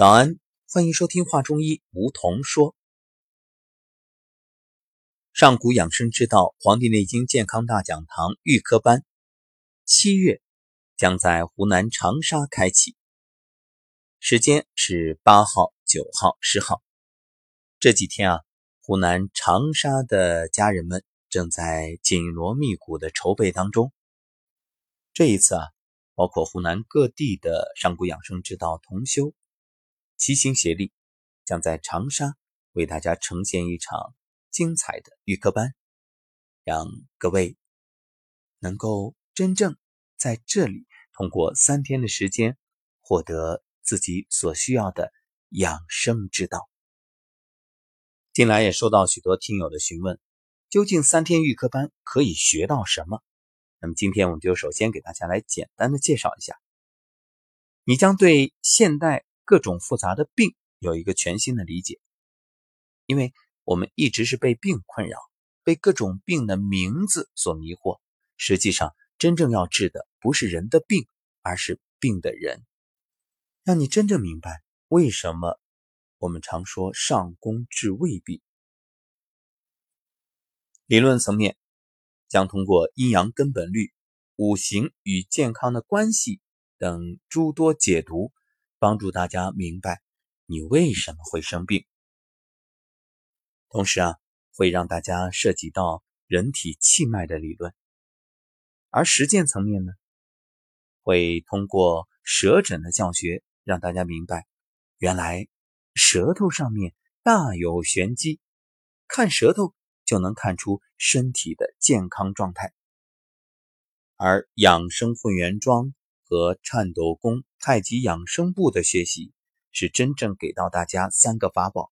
早安，欢迎收听《话中医》，梧桐说。上古养生之道《黄帝内经健康大讲堂》预科班，七月将在湖南长沙开启，时间是八号、九号、十号。这几天啊，湖南长沙的家人们正在紧锣密鼓的筹备当中。这一次啊，包括湖南各地的上古养生之道同修。齐心协力，将在长沙为大家呈现一场精彩的预科班，让各位能够真正在这里通过三天的时间获得自己所需要的养生之道。近来也收到许多听友的询问，究竟三天预科班可以学到什么？那么今天我们就首先给大家来简单的介绍一下，你将对现代。各种复杂的病有一个全新的理解，因为我们一直是被病困扰，被各种病的名字所迷惑。实际上，真正要治的不是人的病，而是病的人。让你真正明白为什么我们常说上工治未病。理论层面将通过阴阳根本律、五行与健康的关系等诸多解读。帮助大家明白你为什么会生病，同时啊，会让大家涉及到人体气脉的理论，而实践层面呢，会通过舌诊的教学，让大家明白，原来舌头上面大有玄机，看舌头就能看出身体的健康状态，而养生混元桩。和颤抖功、太极养生步的学习，是真正给到大家三个法宝，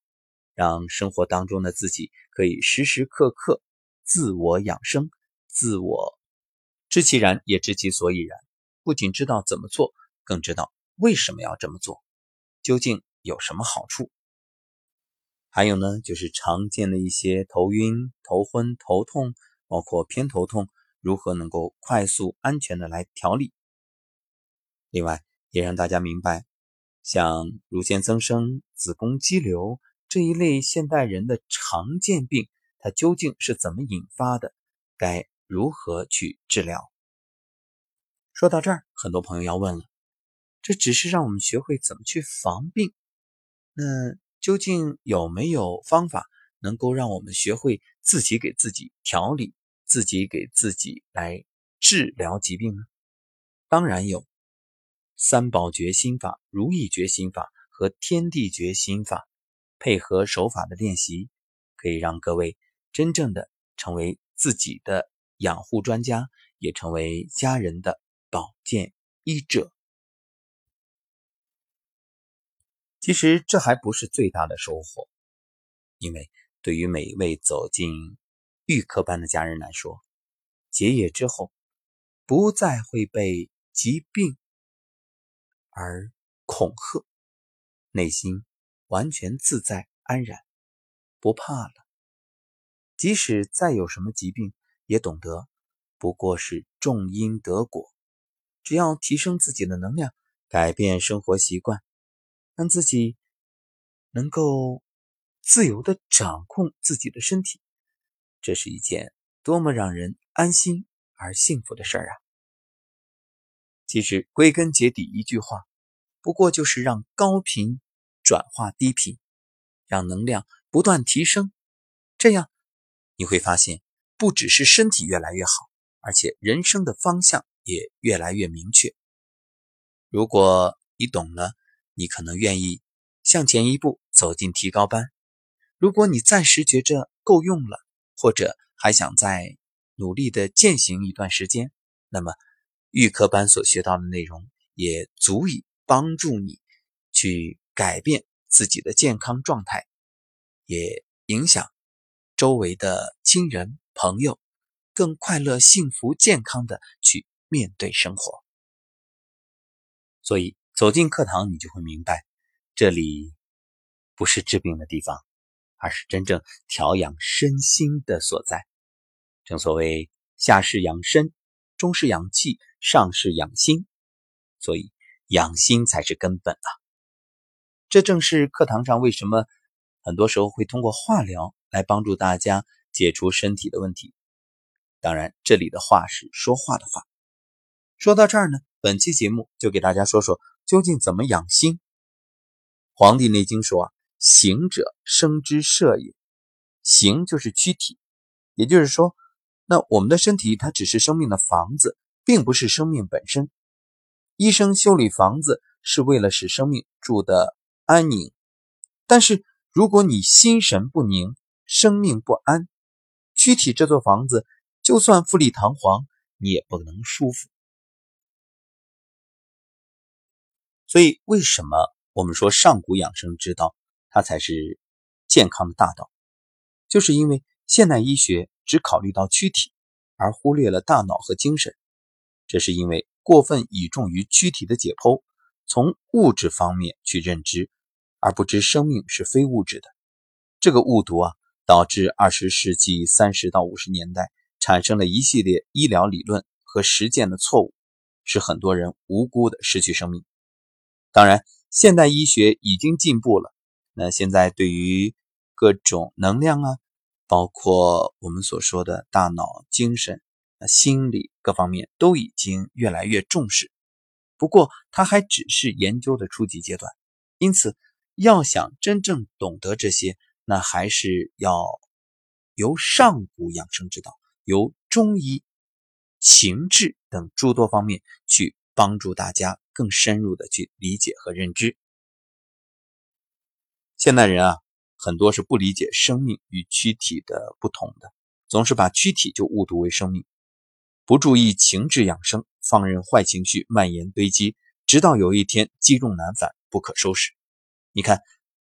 让生活当中的自己可以时时刻刻自我养生、自我知其然也知其所以然。不仅知道怎么做，更知道为什么要这么做，究竟有什么好处。还有呢，就是常见的一些头晕、头昏、头痛，包括偏头痛，如何能够快速、安全的来调理。另外，也让大家明白，像乳腺增生、子宫肌瘤这一类现代人的常见病，它究竟是怎么引发的？该如何去治疗？说到这儿，很多朋友要问了：这只是让我们学会怎么去防病，那究竟有没有方法能够让我们学会自己给自己调理、自己给自己来治疗疾病呢？当然有。三宝诀心法、如意觉心法和天地诀心法配合手法的练习，可以让各位真正的成为自己的养护专家，也成为家人的保健医者。其实这还不是最大的收获，因为对于每一位走进预科班的家人来说，结业之后不再会被疾病。而恐吓，内心完全自在安然，不怕了。即使再有什么疾病，也懂得不过是种因得果。只要提升自己的能量，改变生活习惯，让自己能够自由的掌控自己的身体，这是一件多么让人安心而幸福的事儿啊！其实归根结底一句话。不过就是让高频转化低频，让能量不断提升，这样你会发现，不只是身体越来越好，而且人生的方向也越来越明确。如果你懂了，你可能愿意向前一步走进提高班；如果你暂时觉着够用了，或者还想再努力的践行一段时间，那么预科班所学到的内容也足以。帮助你去改变自己的健康状态，也影响周围的亲人朋友，更快乐、幸福、健康的去面对生活。所以走进课堂，你就会明白，这里不是治病的地方，而是真正调养身心的所在。正所谓下士养身，中士养气，上士养心，所以。养心才是根本啊！这正是课堂上为什么很多时候会通过化疗来帮助大家解除身体的问题。当然，这里的话是说话的话。说到这儿呢，本期节目就给大家说说究竟怎么养心。《黄帝内经》说啊，形者生之舍也，形就是躯体，也就是说，那我们的身体它只是生命的房子，并不是生命本身。医生修理房子是为了使生命住的。安宁，但是如果你心神不宁，生命不安，躯体这座房子就算富丽堂皇，你也不能舒服。所以，为什么我们说上古养生之道，它才是健康的大道？就是因为现代医学只考虑到躯体，而忽略了大脑和精神。这是因为过分倚重于躯体的解剖，从物质方面去认知。而不知生命是非物质的，这个误读啊，导致二十世纪三十到五十年代产生了一系列医疗理论和实践的错误，使很多人无辜的失去生命。当然，现代医学已经进步了，那现在对于各种能量啊，包括我们所说的大脑、精神、心理各方面都已经越来越重视。不过，它还只是研究的初级阶段，因此。要想真正懂得这些，那还是要由上古养生之道，由中医、情志等诸多方面去帮助大家更深入的去理解和认知。现代人啊，很多是不理解生命与躯体的不同的，总是把躯体就误读为生命，不注意情志养生，放任坏情绪蔓延堆积，直到有一天积重难返，不可收拾。你看，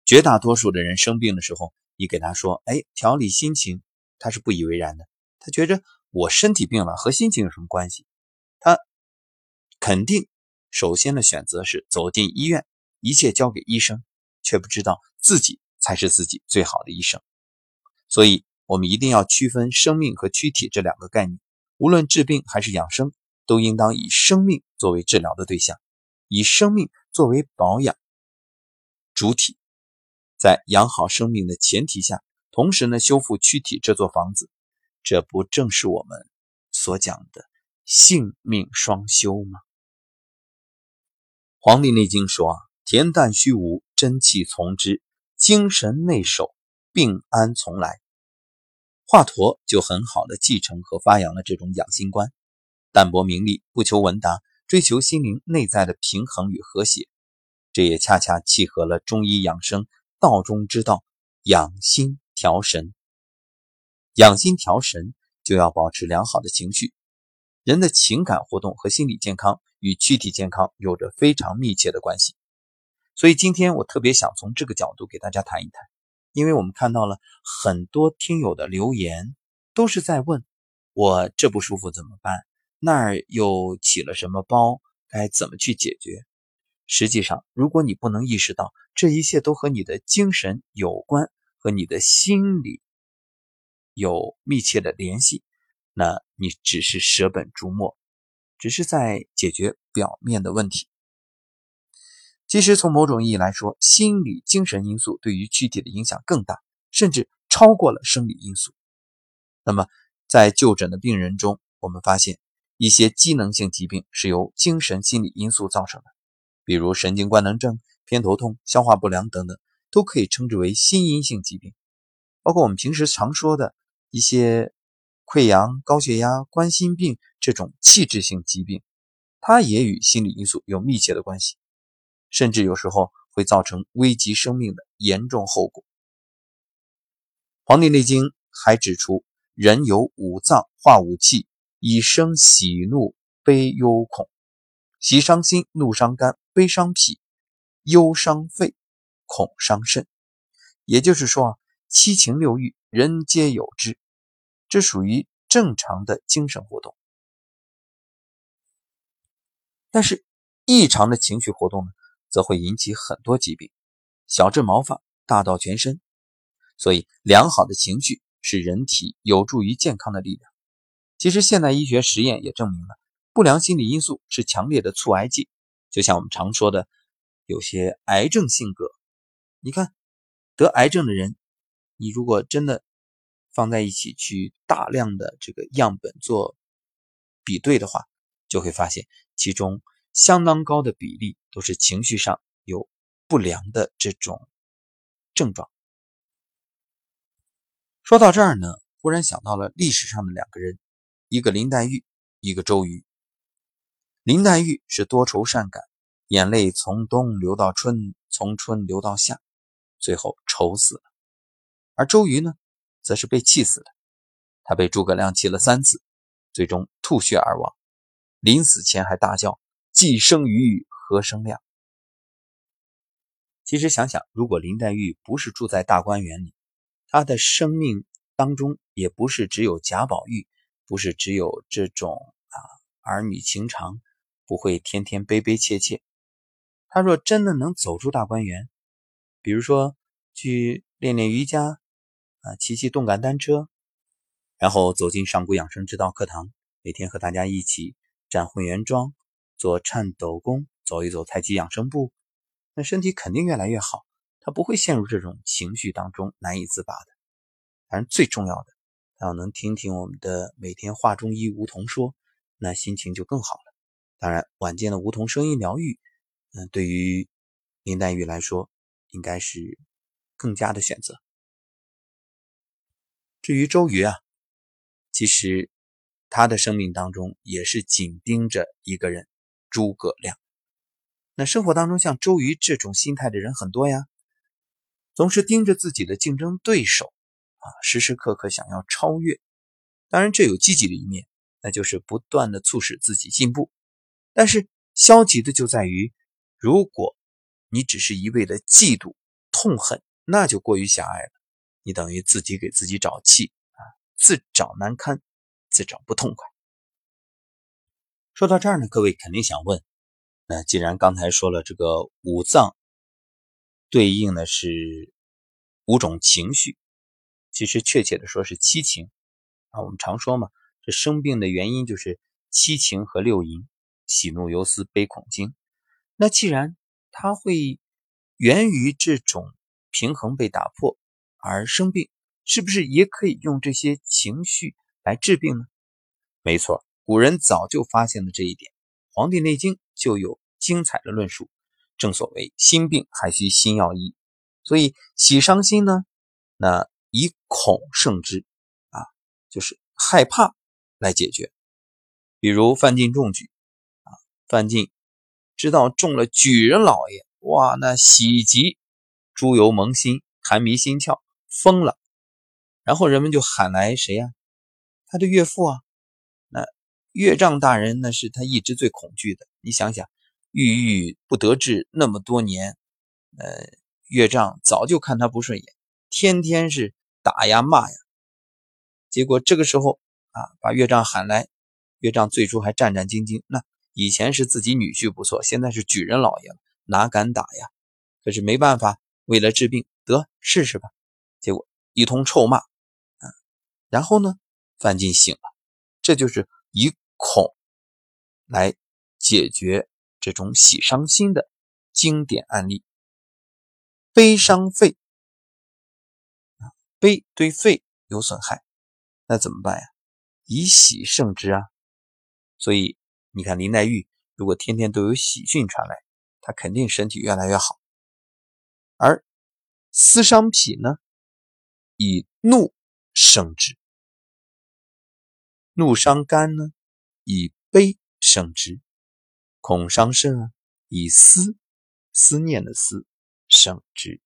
绝大多数的人生病的时候，你给他说：“哎，调理心情。”他是不以为然的。他觉着我身体病了和心情有什么关系？他肯定首先的选择是走进医院，一切交给医生，却不知道自己才是自己最好的医生。所以，我们一定要区分生命和躯体这两个概念。无论治病还是养生，都应当以生命作为治疗的对象，以生命作为保养。主体在养好生命的前提下，同时呢修复躯体这座房子，这不正是我们所讲的性命双修吗？《黄帝内经》说，恬淡虚无，真气从之，精神内守，病安从来。华佗就很好的继承和发扬了这种养心观，淡泊名利，不求闻达，追求心灵内在的平衡与和谐。这也恰恰契合了中医养生道中之道，养心调神。养心调神就要保持良好的情绪。人的情感活动和心理健康与躯体健康有着非常密切的关系。所以今天我特别想从这个角度给大家谈一谈，因为我们看到了很多听友的留言，都是在问我这不舒服怎么办，那儿又起了什么包，该怎么去解决？实际上，如果你不能意识到这一切都和你的精神有关，和你的心理有密切的联系，那你只是舍本逐末，只是在解决表面的问题。其实，从某种意义来说，心理精神因素对于躯体的影响更大，甚至超过了生理因素。那么，在就诊的病人中，我们发现一些机能性疾病是由精神心理因素造成的。比如神经官能症、偏头痛、消化不良等等，都可以称之为心因性疾病。包括我们平时常说的一些溃疡、高血压、冠心病这种器质性疾病，它也与心理因素有密切的关系，甚至有时候会造成危及生命的严重后果。《黄帝内经》还指出，人有五脏化五气，以生喜怒悲忧恐。喜伤心，怒伤肝，悲伤脾，忧伤肺，恐伤肾。也就是说啊，七情六欲人皆有之，这属于正常的精神活动。但是异常的情绪活动呢，则会引起很多疾病，小至毛发，大到全身。所以，良好的情绪是人体有助于健康的力量。其实，现代医学实验也证明了。不良心理因素是强烈的促癌剂，就像我们常说的，有些癌症性格你看得癌症的人，你如果真的放在一起去大量的这个样本做比对的话，就会发现其中相当高的比例都是情绪上有不良的这种症状。说到这儿呢，忽然想到了历史上的两个人，一个林黛玉，一个周瑜。林黛玉是多愁善感，眼泪从冬流到春，从春流到夏，最后愁死了；而周瑜呢，则是被气死的。他被诸葛亮气了三次，最终吐血而亡。临死前还大叫：“既生瑜，何生亮？”其实想想，如果林黛玉不是住在大观园里，她的生命当中也不是只有贾宝玉，不是只有这种啊儿女情长，不会天天悲悲切切。他若真的能走出大观园，比如说去练练瑜伽，啊骑骑动感单车，然后走进上古养生之道课堂，每天和大家一起站混元桩，做颤抖功，走一走太极养生步，那身体肯定越来越好。他不会陷入这种情绪当中难以自拔的。反正最重要的，他要能听听我们的每天话中医梧桐说，那心情就更好了。当然，晚间的梧桐声音疗愈，嗯，对于林黛玉来说，应该是更加的选择。至于周瑜啊，其实他的生命当中也是紧盯着一个人——诸葛亮。那生活当中像周瑜这种心态的人很多呀。总是盯着自己的竞争对手，啊，时时刻刻想要超越。当然，这有积极的一面，那就是不断的促使自己进步。但是消极的就在于，如果你只是一味的嫉妒、痛恨，那就过于狭隘了。你等于自己给自己找气啊，自找难堪，自找不痛快。说到这儿呢，各位肯定想问：那既然刚才说了这个五脏，对应的是五种情绪，其实确切的说是七情啊。我们常说嘛，这生病的原因就是七情和六淫：喜怒忧思悲恐惊。那既然它会源于这种平衡被打破而生病，是不是也可以用这些情绪来治病呢？没错，古人早就发现了这一点，《黄帝内经》就有精彩的论述。正所谓心病还需心药医，所以喜伤心呢，那以恐胜之啊，就是害怕来解决。比如范进中举啊，范进知道中了举人老爷，哇，那喜极，猪油蒙心，寒迷心窍，疯了。然后人们就喊来谁呀？他的岳父啊，岳丈大人那是他一直最恐惧的。你想想。郁郁不得志那么多年，呃，岳丈早就看他不顺眼，天天是打呀骂呀。结果这个时候啊，把岳丈喊来，岳丈最初还战战兢兢。那以前是自己女婿不错，现在是举人老爷了，哪敢打呀？可是没办法，为了治病，得试试吧。结果一通臭骂，啊，然后呢，范进醒了，这就是一恐来解决。这种喜伤心的经典案例，悲伤肺，悲对肺有损害，那怎么办呀？以喜胜之啊！所以你看林黛玉，如果天天都有喜讯传来，她肯定身体越来越好。而思伤脾呢，以怒胜之；怒伤肝呢，以悲胜之。恐伤肾啊，以思思念的思生之，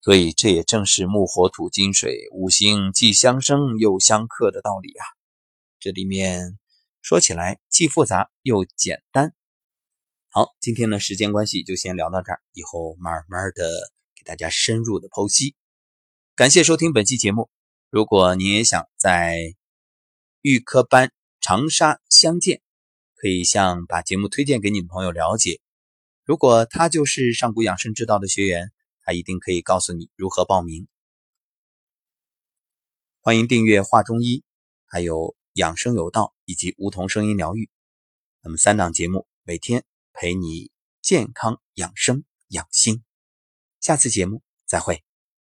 所以这也正是木火土金水五行既相生又相克的道理啊。这里面说起来既复杂又简单。好，今天呢时间关系就先聊到这儿，以后慢慢的给大家深入的剖析。感谢收听本期节目。如果您也想在预科班长沙相见。可以向把节目推荐给你的朋友了解，如果他就是上古养生之道的学员，他一定可以告诉你如何报名。欢迎订阅画中医，还有养生有道以及梧桐声音疗愈，那么三档节目每天陪你健康养生养心。下次节目再会。